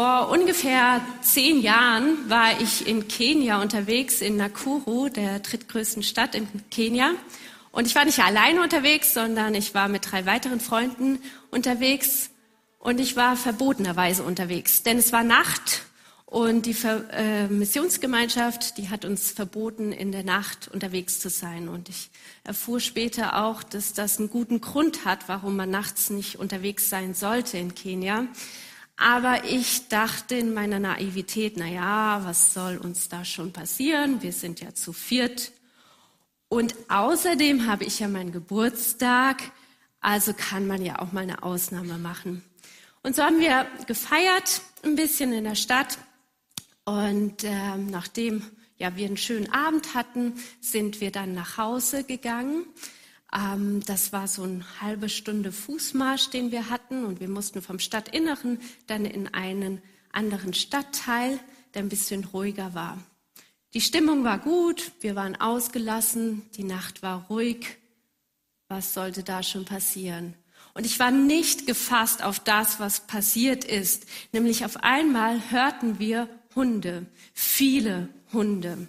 Vor ungefähr zehn Jahren war ich in Kenia unterwegs, in Nakuru, der drittgrößten Stadt in Kenia. Und ich war nicht alleine unterwegs, sondern ich war mit drei weiteren Freunden unterwegs. Und ich war verbotenerweise unterwegs, denn es war Nacht und die Ver äh, Missionsgemeinschaft, die hat uns verboten, in der Nacht unterwegs zu sein. Und ich erfuhr später auch, dass das einen guten Grund hat, warum man nachts nicht unterwegs sein sollte in Kenia. Aber ich dachte in meiner Naivität, na ja, was soll uns da schon passieren? Wir sind ja zu viert. Und außerdem habe ich ja meinen Geburtstag, also kann man ja auch mal eine Ausnahme machen. Und so haben wir gefeiert, ein bisschen in der Stadt. Und ähm, nachdem ja, wir einen schönen Abend hatten, sind wir dann nach Hause gegangen. Ähm, das war so eine halbe Stunde Fußmarsch, den wir hatten. Und wir mussten vom Stadtinneren dann in einen anderen Stadtteil, der ein bisschen ruhiger war. Die Stimmung war gut, wir waren ausgelassen, die Nacht war ruhig. Was sollte da schon passieren? Und ich war nicht gefasst auf das, was passiert ist. Nämlich auf einmal hörten wir Hunde, viele Hunde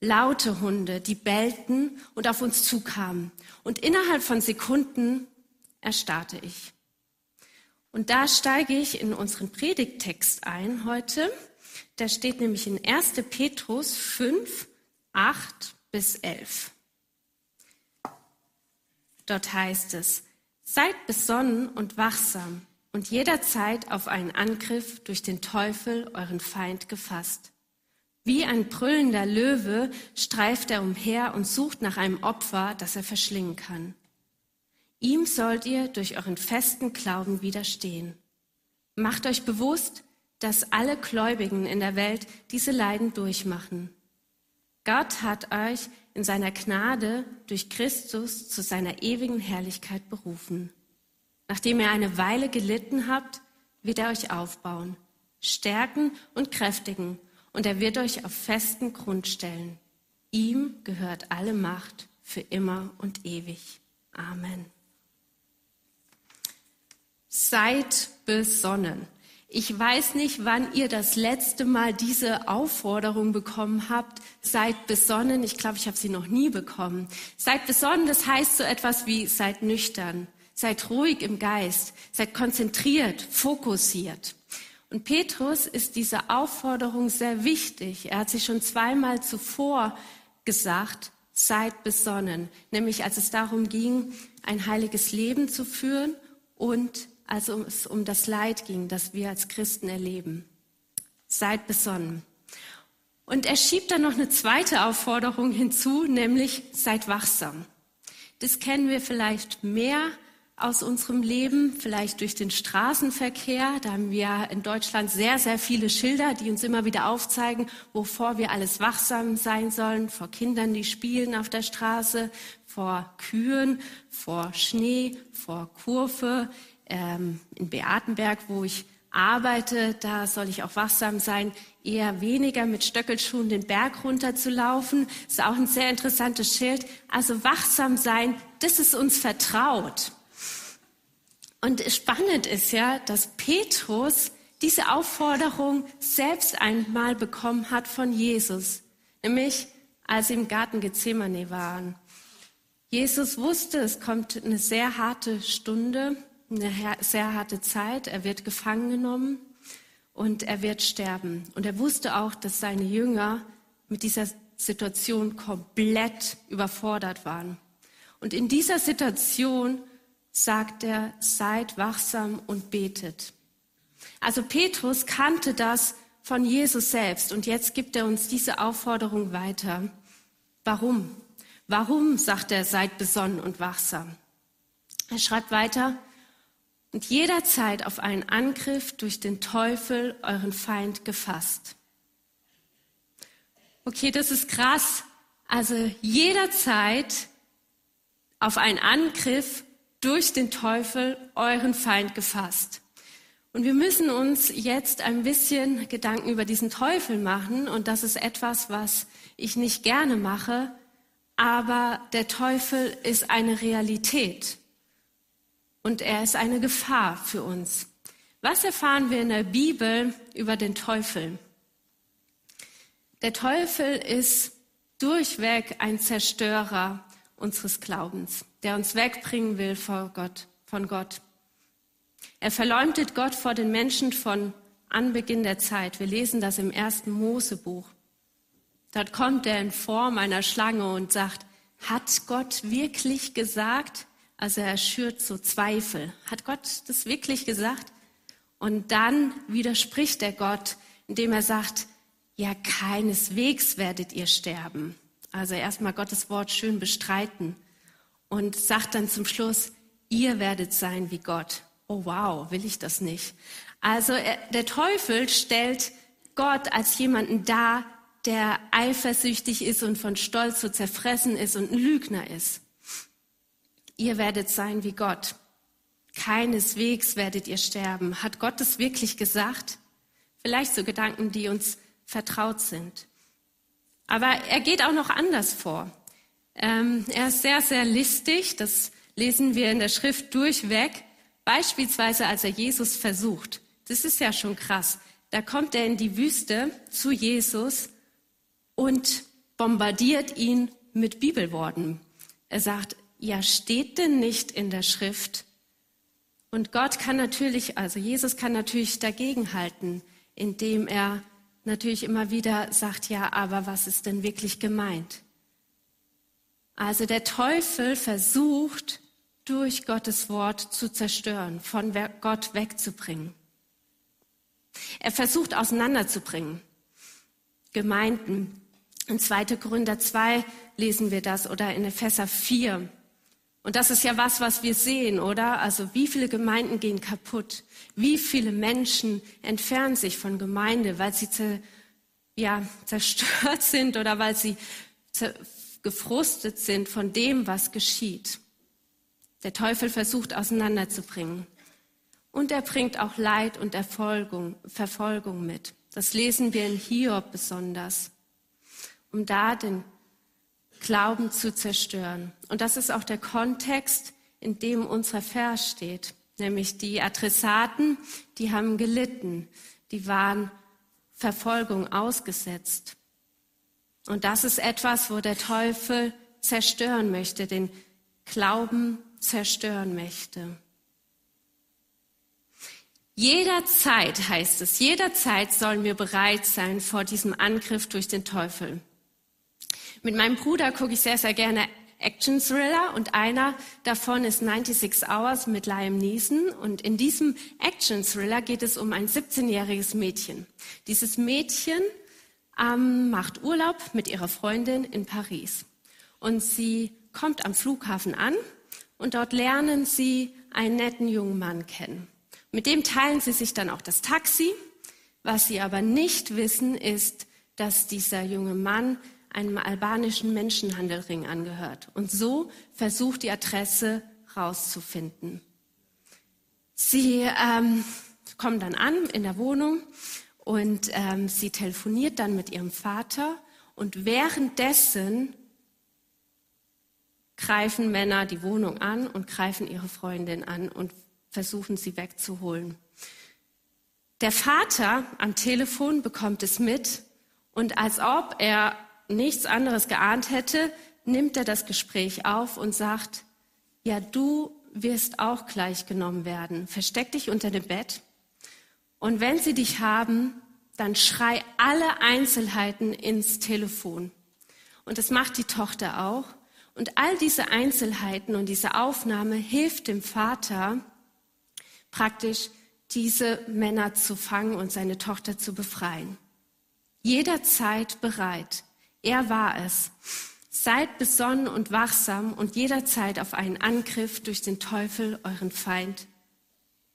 laute Hunde, die bellten und auf uns zukamen. Und innerhalb von Sekunden erstarrte ich. Und da steige ich in unseren Predigttext ein heute. Da steht nämlich in 1. Petrus 5, 8 bis 11. Dort heißt es, seid besonnen und wachsam und jederzeit auf einen Angriff durch den Teufel, euren Feind, gefasst. Wie ein brüllender Löwe streift er umher und sucht nach einem Opfer, das er verschlingen kann. Ihm sollt ihr durch euren festen Glauben widerstehen. Macht euch bewusst, dass alle Gläubigen in der Welt diese Leiden durchmachen. Gott hat euch in seiner Gnade durch Christus zu seiner ewigen Herrlichkeit berufen. Nachdem ihr eine Weile gelitten habt, wird er euch aufbauen, stärken und kräftigen und er wird euch auf festen Grund stellen. Ihm gehört alle Macht für immer und ewig. Amen. Seid besonnen. Ich weiß nicht, wann ihr das letzte Mal diese Aufforderung bekommen habt. Seid besonnen. Ich glaube, ich habe sie noch nie bekommen. Seid besonnen, das heißt so etwas wie seid nüchtern, seid ruhig im Geist, seid konzentriert, fokussiert. Und Petrus ist diese Aufforderung sehr wichtig. Er hat sich schon zweimal zuvor gesagt, seid besonnen, nämlich als es darum ging, ein heiliges Leben zu führen und als es um das Leid ging, das wir als Christen erleben. Seid besonnen. Und er schiebt dann noch eine zweite Aufforderung hinzu, nämlich seid wachsam. Das kennen wir vielleicht mehr aus unserem Leben, vielleicht durch den Straßenverkehr. Da haben wir in Deutschland sehr, sehr viele Schilder, die uns immer wieder aufzeigen, wovor wir alles wachsam sein sollen. Vor Kindern, die spielen auf der Straße, vor Kühen, vor Schnee, vor Kurve. Ähm, in Beatenberg, wo ich arbeite, da soll ich auch wachsam sein, eher weniger mit Stöckelschuhen den Berg runter zu laufen. Das ist auch ein sehr interessantes Schild. Also wachsam sein, das ist uns vertraut. Und spannend ist ja, dass Petrus diese Aufforderung selbst einmal bekommen hat von Jesus, nämlich als sie im Garten Gethsemane waren. Jesus wusste, es kommt eine sehr harte Stunde, eine sehr harte Zeit. Er wird gefangen genommen und er wird sterben. Und er wusste auch, dass seine Jünger mit dieser Situation komplett überfordert waren. Und in dieser Situation sagt er, seid wachsam und betet. Also Petrus kannte das von Jesus selbst und jetzt gibt er uns diese Aufforderung weiter. Warum? Warum, sagt er, seid besonnen und wachsam? Er schreibt weiter, und jederzeit auf einen Angriff durch den Teufel, euren Feind, gefasst. Okay, das ist krass. Also jederzeit auf einen Angriff durch den Teufel, euren Feind, gefasst. Und wir müssen uns jetzt ein bisschen Gedanken über diesen Teufel machen. Und das ist etwas, was ich nicht gerne mache. Aber der Teufel ist eine Realität. Und er ist eine Gefahr für uns. Was erfahren wir in der Bibel über den Teufel? Der Teufel ist durchweg ein Zerstörer unseres Glaubens, der uns wegbringen will vor Gott, von Gott. Er verleumdet Gott vor den Menschen von Anbeginn der Zeit. Wir lesen das im ersten Mosebuch. Dort kommt er in Form einer Schlange und sagt, hat Gott wirklich gesagt? Also er schürt so Zweifel. Hat Gott das wirklich gesagt? Und dann widerspricht er Gott, indem er sagt, ja, keineswegs werdet ihr sterben. Also erstmal Gottes Wort schön bestreiten und sagt dann zum Schluss, ihr werdet sein wie Gott. Oh wow, will ich das nicht. Also er, der Teufel stellt Gott als jemanden dar, der eifersüchtig ist und von Stolz so zerfressen ist und ein Lügner ist. Ihr werdet sein wie Gott. Keineswegs werdet ihr sterben. Hat Gott es wirklich gesagt? Vielleicht so Gedanken, die uns vertraut sind. Aber er geht auch noch anders vor. Ähm, er ist sehr, sehr listig. Das lesen wir in der Schrift durchweg. Beispielsweise, als er Jesus versucht. Das ist ja schon krass. Da kommt er in die Wüste zu Jesus und bombardiert ihn mit Bibelworten. Er sagt, ja, steht denn nicht in der Schrift? Und Gott kann natürlich, also Jesus kann natürlich dagegenhalten, indem er natürlich immer wieder sagt, ja, aber was ist denn wirklich gemeint? Also der Teufel versucht, durch Gottes Wort zu zerstören, von Gott wegzubringen. Er versucht auseinanderzubringen. Gemeinden. In 2. Korinther 2 lesen wir das oder in Epheser 4. Und das ist ja was, was wir sehen, oder? Also wie viele Gemeinden gehen kaputt? Wie viele Menschen entfernen sich von Gemeinde, weil sie ja, zerstört sind oder weil sie gefrustet sind von dem, was geschieht? Der Teufel versucht auseinanderzubringen. Und er bringt auch Leid und Erfolgung, Verfolgung mit. Das lesen wir in Hiob besonders, um da den Glauben zu zerstören. Und das ist auch der Kontext, in dem unser Vers steht. Nämlich die Adressaten, die haben gelitten, die waren Verfolgung ausgesetzt. Und das ist etwas, wo der Teufel zerstören möchte, den Glauben zerstören möchte. Jederzeit heißt es, jederzeit sollen wir bereit sein vor diesem Angriff durch den Teufel. Mit meinem Bruder gucke ich sehr, sehr gerne Action Thriller und einer davon ist 96 Hours mit Liam Neeson und in diesem Action Thriller geht es um ein 17-jähriges Mädchen. Dieses Mädchen ähm, macht Urlaub mit ihrer Freundin in Paris und sie kommt am Flughafen an und dort lernen sie einen netten jungen Mann kennen. Mit dem teilen sie sich dann auch das Taxi. Was sie aber nicht wissen, ist, dass dieser junge Mann einem albanischen Menschenhandelring angehört. Und so versucht die Adresse rauszufinden. Sie ähm, kommen dann an in der Wohnung und ähm, sie telefoniert dann mit ihrem Vater und währenddessen greifen Männer die Wohnung an und greifen ihre Freundin an und versuchen sie wegzuholen. Der Vater am Telefon bekommt es mit und als ob er nichts anderes geahnt hätte, nimmt er das Gespräch auf und sagt, ja, du wirst auch gleich genommen werden. Versteck dich unter dem Bett. Und wenn sie dich haben, dann schrei alle Einzelheiten ins Telefon. Und das macht die Tochter auch. Und all diese Einzelheiten und diese Aufnahme hilft dem Vater praktisch, diese Männer zu fangen und seine Tochter zu befreien. Jederzeit bereit. Er war es. Seid besonnen und wachsam und jederzeit auf einen Angriff durch den Teufel, euren Feind,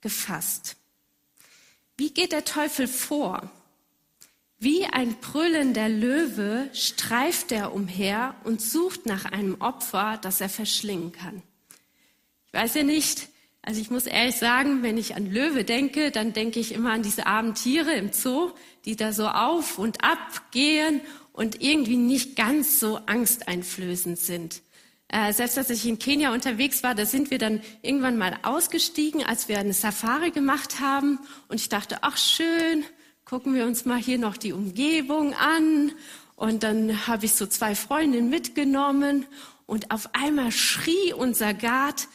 gefasst. Wie geht der Teufel vor? Wie ein brüllender Löwe streift er umher und sucht nach einem Opfer, das er verschlingen kann. Ich weiß ja nicht, also ich muss ehrlich sagen, wenn ich an Löwe denke, dann denke ich immer an diese armen Tiere im Zoo, die da so auf und ab gehen und irgendwie nicht ganz so angsteinflößend sind. Äh, selbst als ich in Kenia unterwegs war, da sind wir dann irgendwann mal ausgestiegen, als wir eine Safari gemacht haben. Und ich dachte, ach schön, gucken wir uns mal hier noch die Umgebung an. Und dann habe ich so zwei Freundinnen mitgenommen. Und auf einmal schrie unser Guard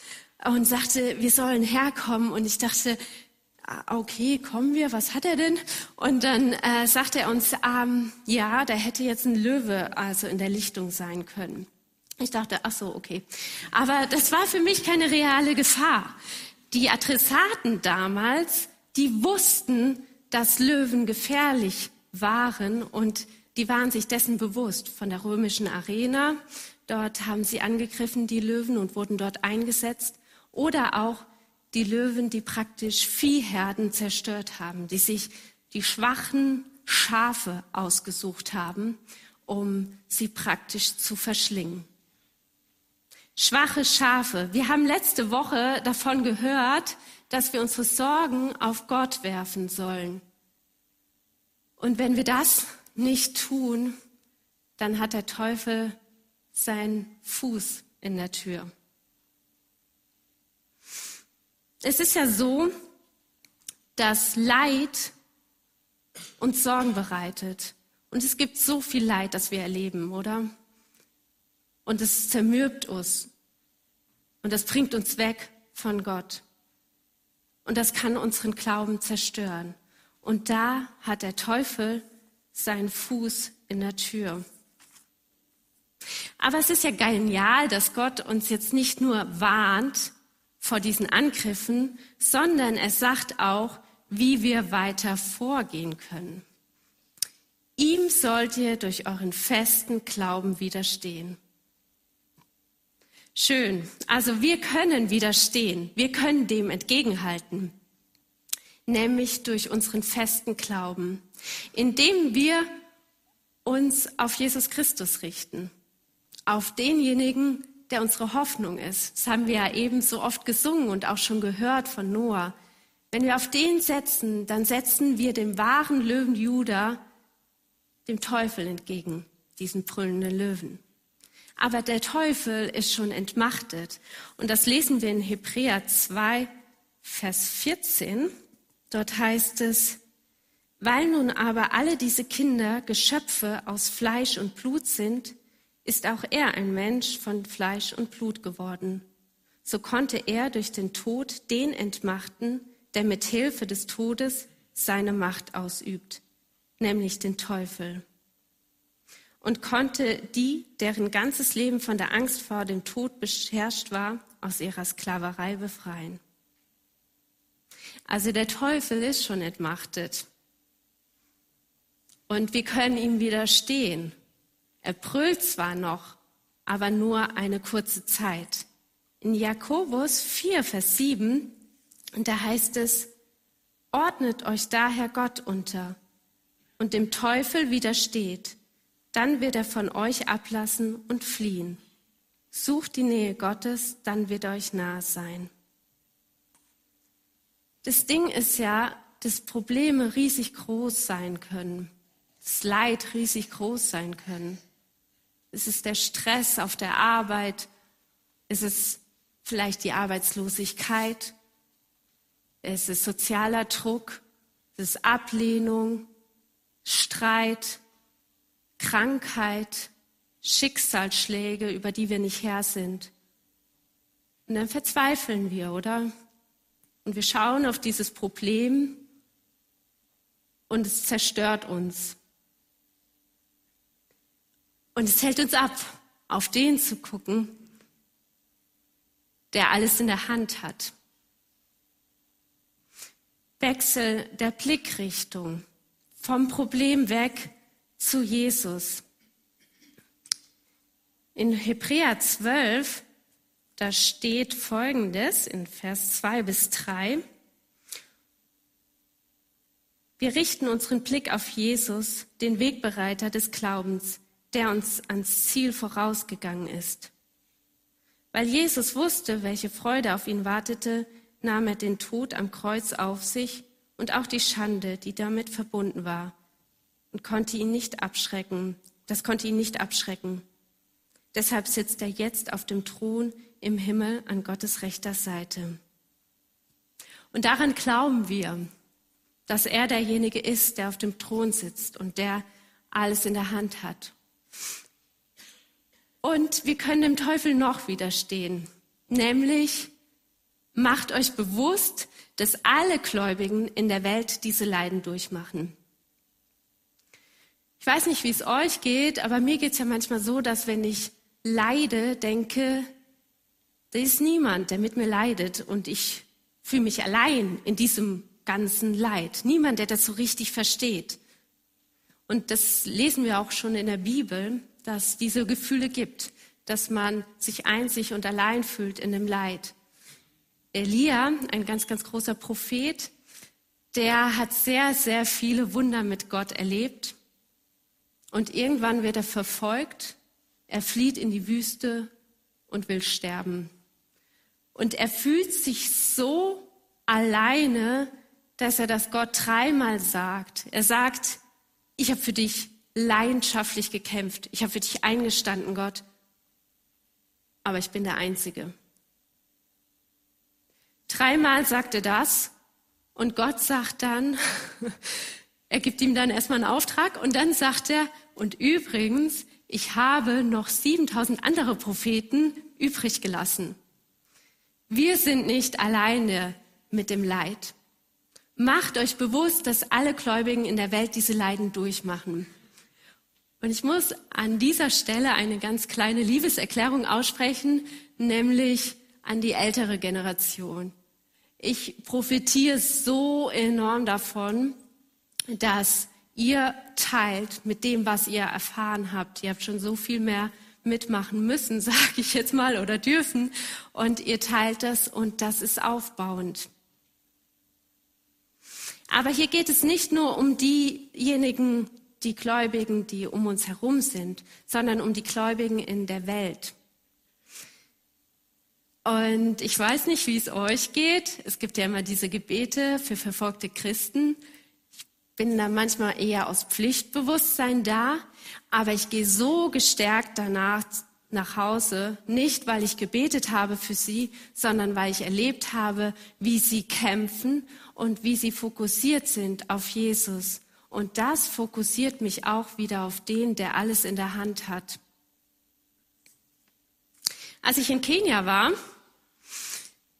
und sagte, wir sollen herkommen. Und ich dachte, okay, kommen wir, was hat er denn? Und dann äh, sagte er uns, ähm, ja, da hätte jetzt ein Löwe also in der Lichtung sein können. Ich dachte, ach so, okay. Aber das war für mich keine reale Gefahr. Die Adressaten damals, die wussten, dass Löwen gefährlich waren und die waren sich dessen bewusst von der römischen Arena. Dort haben sie angegriffen, die Löwen, und wurden dort eingesetzt. Oder auch die Löwen, die praktisch Viehherden zerstört haben, die sich die schwachen Schafe ausgesucht haben, um sie praktisch zu verschlingen. Schwache Schafe. Wir haben letzte Woche davon gehört, dass wir unsere Sorgen auf Gott werfen sollen. Und wenn wir das nicht tun, dann hat der Teufel seinen Fuß in der Tür. Es ist ja so, dass Leid uns Sorgen bereitet. Und es gibt so viel Leid, das wir erleben, oder? Und es zermürbt uns. Und das bringt uns weg von Gott. Und das kann unseren Glauben zerstören. Und da hat der Teufel seinen Fuß in der Tür. Aber es ist ja genial, dass Gott uns jetzt nicht nur warnt vor diesen Angriffen, sondern er sagt auch, wie wir weiter vorgehen können. Ihm sollt ihr durch euren festen Glauben widerstehen. Schön. Also wir können widerstehen. Wir können dem entgegenhalten. Nämlich durch unseren festen Glauben, indem wir uns auf Jesus Christus richten. Auf denjenigen, der unsere Hoffnung ist. Das haben wir ja eben so oft gesungen und auch schon gehört von Noah. Wenn wir auf den setzen, dann setzen wir dem wahren Löwen Juda, dem Teufel entgegen, diesen brüllenden Löwen. Aber der Teufel ist schon entmachtet. Und das lesen wir in Hebräer 2, Vers 14. Dort heißt es, weil nun aber alle diese Kinder Geschöpfe aus Fleisch und Blut sind, ist auch er ein Mensch von Fleisch und Blut geworden. So konnte er durch den Tod den entmachten, der mit Hilfe des Todes seine Macht ausübt, nämlich den Teufel und konnte die, deren ganzes Leben von der Angst vor dem Tod beherrscht war, aus ihrer Sklaverei befreien. Also der Teufel ist schon entmachtet. Und wir können ihm widerstehen. Er brüllt zwar noch, aber nur eine kurze Zeit. In Jakobus 4, Vers 7, und da heißt es, ordnet euch daher Gott unter und dem Teufel widersteht dann wird er von euch ablassen und fliehen. Sucht die Nähe Gottes, dann wird er euch nahe sein. Das Ding ist ja, dass Probleme riesig groß sein können, das Leid riesig groß sein können. Es ist der Stress auf der Arbeit, es ist vielleicht die Arbeitslosigkeit, es ist sozialer Druck, es ist Ablehnung, Streit, Krankheit, Schicksalsschläge, über die wir nicht Herr sind. Und dann verzweifeln wir, oder? Und wir schauen auf dieses Problem und es zerstört uns. Und es hält uns ab, auf den zu gucken, der alles in der Hand hat. Wechsel der Blickrichtung vom Problem weg zu Jesus. In Hebräer 12, da steht Folgendes in Vers 2 bis 3. Wir richten unseren Blick auf Jesus, den Wegbereiter des Glaubens, der uns ans Ziel vorausgegangen ist. Weil Jesus wusste, welche Freude auf ihn wartete, nahm er den Tod am Kreuz auf sich und auch die Schande, die damit verbunden war und konnte ihn nicht abschrecken. Das konnte ihn nicht abschrecken. Deshalb sitzt er jetzt auf dem Thron im Himmel an Gottes rechter Seite. Und daran glauben wir, dass er derjenige ist, der auf dem Thron sitzt und der alles in der Hand hat. Und wir können dem Teufel noch widerstehen, nämlich macht euch bewusst, dass alle Gläubigen in der Welt diese Leiden durchmachen. Ich weiß nicht, wie es euch geht, aber mir geht es ja manchmal so, dass wenn ich leide, denke, da ist niemand, der mit mir leidet und ich fühle mich allein in diesem ganzen Leid. Niemand, der das so richtig versteht. Und das lesen wir auch schon in der Bibel, dass diese Gefühle gibt, dass man sich einzig und allein fühlt in dem Leid. Elia, ein ganz, ganz großer Prophet, der hat sehr, sehr viele Wunder mit Gott erlebt. Und irgendwann wird er verfolgt, er flieht in die Wüste und will sterben. Und er fühlt sich so alleine, dass er das Gott dreimal sagt. Er sagt, ich habe für dich leidenschaftlich gekämpft. Ich habe für dich eingestanden, Gott. Aber ich bin der Einzige. Dreimal sagt er das und Gott sagt dann, er gibt ihm dann erstmal einen Auftrag und dann sagt er, und übrigens, ich habe noch 7000 andere Propheten übrig gelassen. Wir sind nicht alleine mit dem Leid. Macht euch bewusst, dass alle Gläubigen in der Welt diese Leiden durchmachen. Und ich muss an dieser Stelle eine ganz kleine Liebeserklärung aussprechen, nämlich an die ältere Generation. Ich profitiere so enorm davon, dass ihr teilt mit dem, was ihr erfahren habt. Ihr habt schon so viel mehr mitmachen müssen, sage ich jetzt mal, oder dürfen. Und ihr teilt das und das ist aufbauend. Aber hier geht es nicht nur um diejenigen, die Gläubigen, die um uns herum sind, sondern um die Gläubigen in der Welt. Und ich weiß nicht, wie es euch geht. Es gibt ja immer diese Gebete für verfolgte Christen bin da manchmal eher aus Pflichtbewusstsein da, aber ich gehe so gestärkt danach nach Hause, nicht weil ich gebetet habe für sie, sondern weil ich erlebt habe, wie sie kämpfen und wie sie fokussiert sind auf Jesus. Und das fokussiert mich auch wieder auf den, der alles in der Hand hat. Als ich in Kenia war,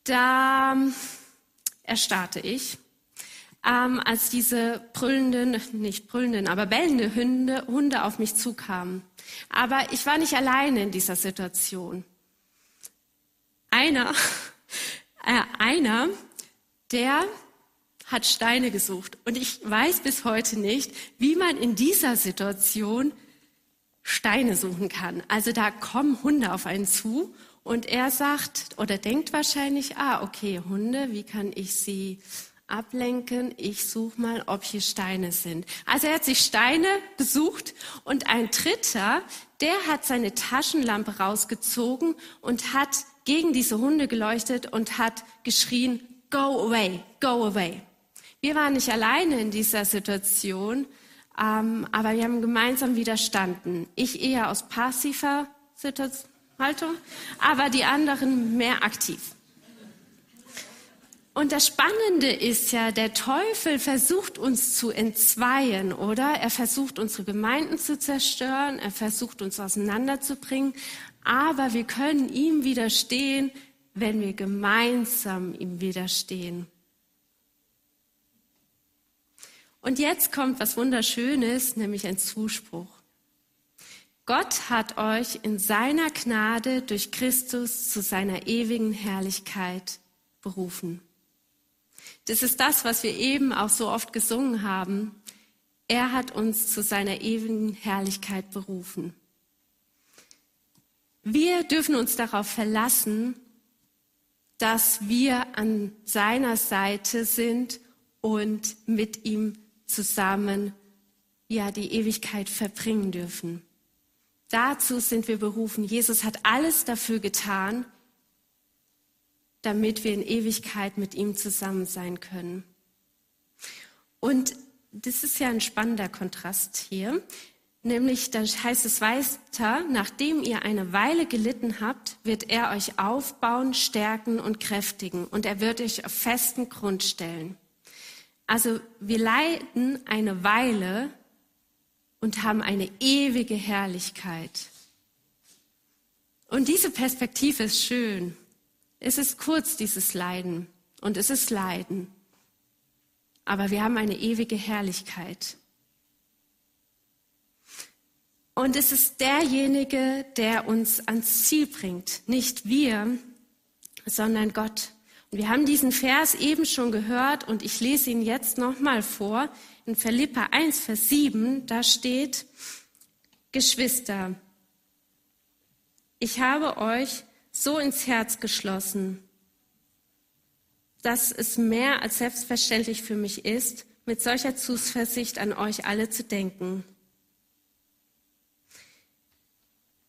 da erstarrte ich ähm, als diese brüllenden, nicht brüllenden, aber bellende Hunde, Hunde auf mich zukamen. Aber ich war nicht alleine in dieser Situation. Einer, äh, einer, der hat Steine gesucht. Und ich weiß bis heute nicht, wie man in dieser Situation Steine suchen kann. Also da kommen Hunde auf einen zu und er sagt oder denkt wahrscheinlich, ah, okay, Hunde, wie kann ich sie ablenken, ich suche mal, ob hier Steine sind. Also er hat sich Steine gesucht und ein Dritter, der hat seine Taschenlampe rausgezogen und hat gegen diese Hunde geleuchtet und hat geschrien, go away, go away. Wir waren nicht alleine in dieser Situation, ähm, aber wir haben gemeinsam widerstanden. Ich eher aus passiver Haltung, aber die anderen mehr aktiv. Und das Spannende ist ja, der Teufel versucht uns zu entzweien, oder? Er versucht unsere Gemeinden zu zerstören, er versucht uns auseinanderzubringen, aber wir können ihm widerstehen, wenn wir gemeinsam ihm widerstehen. Und jetzt kommt was Wunderschönes, nämlich ein Zuspruch. Gott hat euch in seiner Gnade durch Christus zu seiner ewigen Herrlichkeit berufen. Das ist das, was wir eben auch so oft gesungen haben. Er hat uns zu seiner ewigen Herrlichkeit berufen. Wir dürfen uns darauf verlassen, dass wir an seiner Seite sind und mit ihm zusammen ja die Ewigkeit verbringen dürfen. Dazu sind wir berufen. Jesus hat alles dafür getan, damit wir in Ewigkeit mit ihm zusammen sein können. Und das ist ja ein spannender Kontrast hier. Nämlich, dann heißt es weiter, nachdem ihr eine Weile gelitten habt, wird er euch aufbauen, stärken und kräftigen und er wird euch auf festen Grund stellen. Also wir leiden eine Weile und haben eine ewige Herrlichkeit. Und diese Perspektive ist schön. Es ist kurz, dieses Leiden. Und es ist Leiden. Aber wir haben eine ewige Herrlichkeit. Und es ist derjenige, der uns ans Ziel bringt. Nicht wir, sondern Gott. Und wir haben diesen Vers eben schon gehört und ich lese ihn jetzt nochmal vor. In Philippa 1, Vers 7, da steht, Geschwister, ich habe euch so ins Herz geschlossen, dass es mehr als selbstverständlich für mich ist, mit solcher Zuversicht an euch alle zu denken.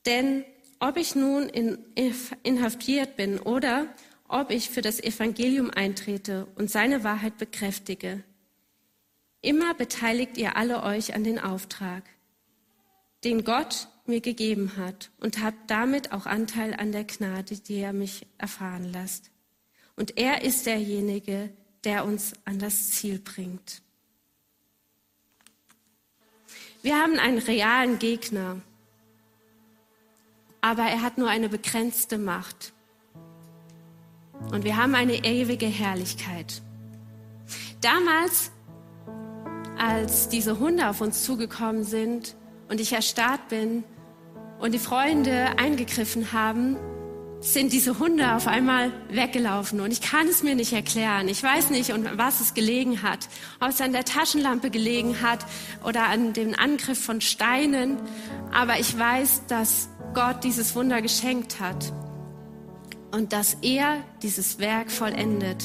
Denn ob ich nun in, inhaftiert bin oder ob ich für das Evangelium eintrete und seine Wahrheit bekräftige, immer beteiligt ihr alle euch an den Auftrag, den Gott mir gegeben hat und habt damit auch Anteil an der Gnade, die er mich erfahren lässt. Und er ist derjenige, der uns an das Ziel bringt. Wir haben einen realen Gegner, aber er hat nur eine begrenzte Macht. Und wir haben eine ewige Herrlichkeit. Damals, als diese Hunde auf uns zugekommen sind und ich erstarrt bin und die Freunde eingegriffen haben, sind diese Hunde auf einmal weggelaufen und ich kann es mir nicht erklären. Ich weiß nicht, um was es gelegen hat. Ob es an der Taschenlampe gelegen hat oder an dem Angriff von Steinen. Aber ich weiß, dass Gott dieses Wunder geschenkt hat und dass er dieses Werk vollendet.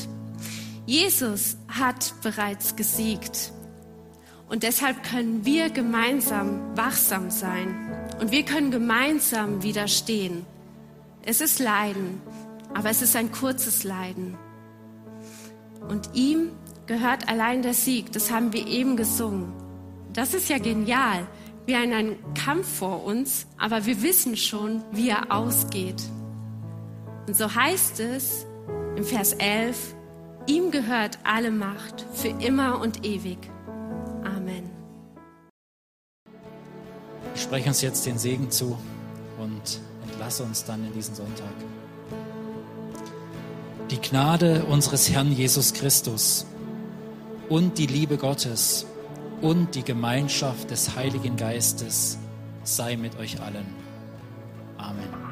Jesus hat bereits gesiegt und deshalb können wir gemeinsam wachsam sein und wir können gemeinsam widerstehen. Es ist Leiden, aber es ist ein kurzes Leiden. Und ihm gehört allein der Sieg, das haben wir eben gesungen. Das ist ja genial. Wir haben einen Kampf vor uns, aber wir wissen schon, wie er ausgeht. Und so heißt es im Vers 11, ihm gehört alle Macht für immer und ewig. Spreche uns jetzt den Segen zu und entlasse uns dann in diesen Sonntag. Die Gnade unseres Herrn Jesus Christus und die Liebe Gottes und die Gemeinschaft des Heiligen Geistes sei mit euch allen. Amen.